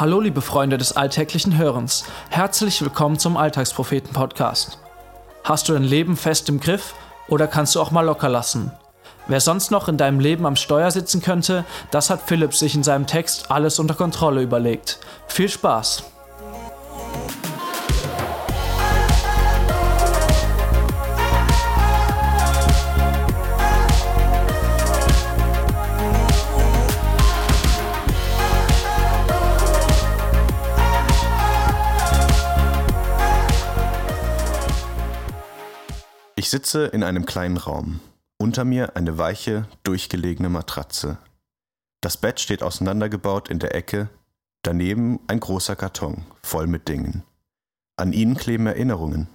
Hallo liebe Freunde des alltäglichen Hörens, herzlich willkommen zum Alltagspropheten Podcast. Hast du dein Leben fest im Griff oder kannst du auch mal locker lassen? Wer sonst noch in deinem Leben am Steuer sitzen könnte, das hat Philipp sich in seinem Text alles unter Kontrolle überlegt. Viel Spaß! Ich sitze in einem kleinen Raum. Unter mir eine weiche, durchgelegene Matratze. Das Bett steht auseinandergebaut in der Ecke, daneben ein großer Karton, voll mit Dingen. An ihnen kleben Erinnerungen.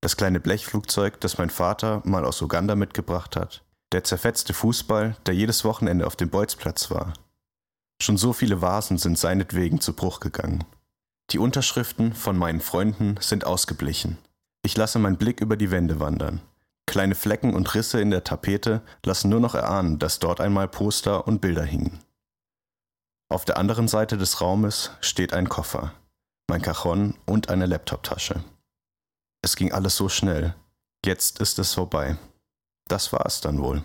Das kleine Blechflugzeug, das mein Vater mal aus Uganda mitgebracht hat, der zerfetzte Fußball, der jedes Wochenende auf dem Bolzplatz war. Schon so viele Vasen sind seinetwegen zu Bruch gegangen. Die Unterschriften von meinen Freunden sind ausgeblichen. Ich lasse meinen Blick über die Wände wandern. Kleine Flecken und Risse in der Tapete lassen nur noch erahnen, dass dort einmal Poster und Bilder hingen. Auf der anderen Seite des Raumes steht ein Koffer, mein Cajon und eine Laptoptasche. Es ging alles so schnell. Jetzt ist es vorbei. Das war es dann wohl.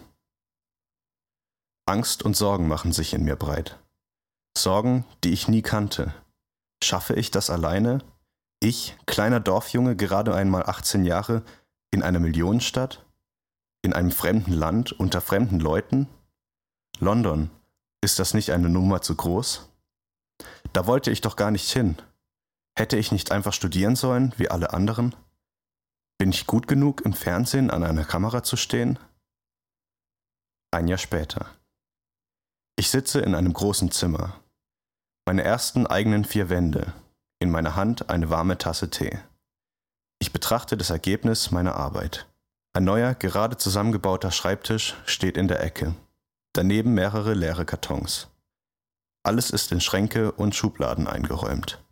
Angst und Sorgen machen sich in mir breit. Sorgen, die ich nie kannte. Schaffe ich das alleine ich, kleiner Dorfjunge, gerade einmal 18 Jahre, in einer Millionenstadt? In einem fremden Land, unter fremden Leuten? London, ist das nicht eine Nummer zu groß? Da wollte ich doch gar nicht hin. Hätte ich nicht einfach studieren sollen, wie alle anderen? Bin ich gut genug, im Fernsehen an einer Kamera zu stehen? Ein Jahr später. Ich sitze in einem großen Zimmer. Meine ersten eigenen vier Wände, in meiner Hand eine warme Tasse Tee. Ich betrachte das Ergebnis meiner Arbeit. Ein neuer, gerade zusammengebauter Schreibtisch steht in der Ecke. Daneben mehrere leere Kartons. Alles ist in Schränke und Schubladen eingeräumt.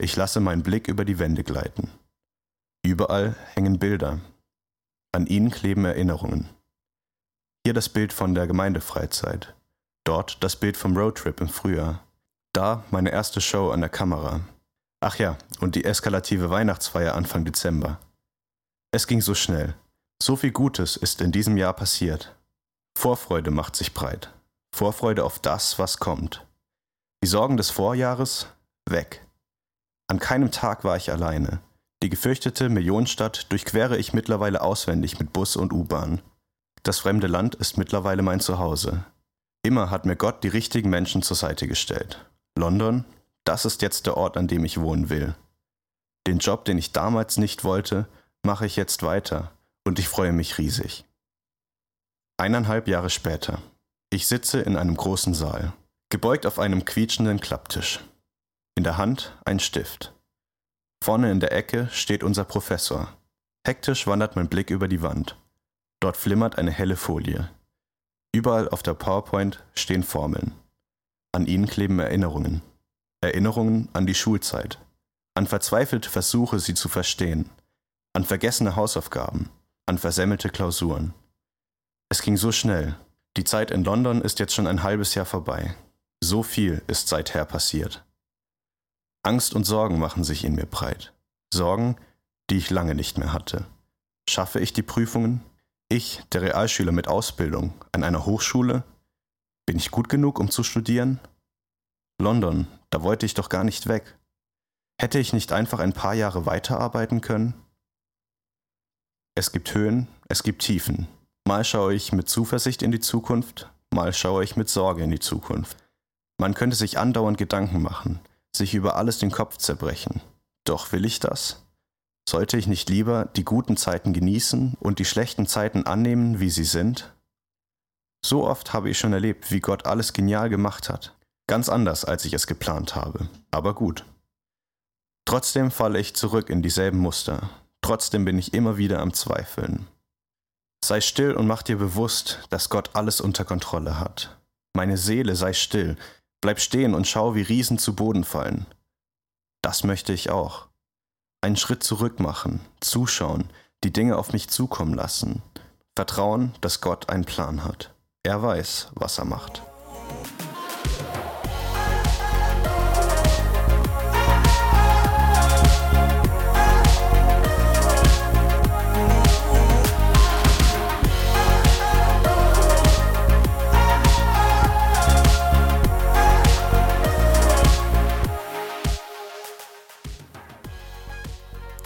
Ich lasse meinen Blick über die Wände gleiten. Überall hängen Bilder. An ihnen kleben Erinnerungen. Hier das Bild von der Gemeindefreizeit. Dort das Bild vom Roadtrip im Frühjahr. Da meine erste Show an der Kamera. Ach ja, und die eskalative Weihnachtsfeier Anfang Dezember. Es ging so schnell. So viel Gutes ist in diesem Jahr passiert. Vorfreude macht sich breit. Vorfreude auf das, was kommt. Die Sorgen des Vorjahres weg. An keinem Tag war ich alleine. Die gefürchtete Millionenstadt durchquere ich mittlerweile auswendig mit Bus und U-Bahn. Das fremde Land ist mittlerweile mein Zuhause. Immer hat mir Gott die richtigen Menschen zur Seite gestellt. London, das ist jetzt der Ort, an dem ich wohnen will. Den Job, den ich damals nicht wollte, mache ich jetzt weiter und ich freue mich riesig. Eineinhalb Jahre später. Ich sitze in einem großen Saal, gebeugt auf einem quietschenden Klapptisch. In der Hand ein Stift. Vorne in der Ecke steht unser Professor. Hektisch wandert mein Blick über die Wand. Dort flimmert eine helle Folie. Überall auf der PowerPoint stehen Formeln. An ihnen kleben Erinnerungen. Erinnerungen an die Schulzeit, an verzweifelte Versuche, sie zu verstehen, an vergessene Hausaufgaben, an versemmelte Klausuren. Es ging so schnell. Die Zeit in London ist jetzt schon ein halbes Jahr vorbei. So viel ist seither passiert. Angst und Sorgen machen sich in mir breit. Sorgen, die ich lange nicht mehr hatte. Schaffe ich die Prüfungen? Ich, der Realschüler mit Ausbildung, an einer Hochschule? Bin ich gut genug, um zu studieren? London, da wollte ich doch gar nicht weg. Hätte ich nicht einfach ein paar Jahre weiterarbeiten können? Es gibt Höhen, es gibt Tiefen. Mal schaue ich mit Zuversicht in die Zukunft, mal schaue ich mit Sorge in die Zukunft. Man könnte sich andauernd Gedanken machen, sich über alles den Kopf zerbrechen. Doch will ich das? Sollte ich nicht lieber die guten Zeiten genießen und die schlechten Zeiten annehmen, wie sie sind? So oft habe ich schon erlebt, wie Gott alles genial gemacht hat, Ganz anders, als ich es geplant habe. Aber gut. Trotzdem falle ich zurück in dieselben Muster. Trotzdem bin ich immer wieder am Zweifeln. Sei still und mach dir bewusst, dass Gott alles unter Kontrolle hat. Meine Seele sei still, bleib stehen und schau, wie Riesen zu Boden fallen. Das möchte ich auch. Einen Schritt zurück machen, zuschauen, die Dinge auf mich zukommen lassen, vertrauen, dass Gott einen Plan hat. Er weiß, was er macht.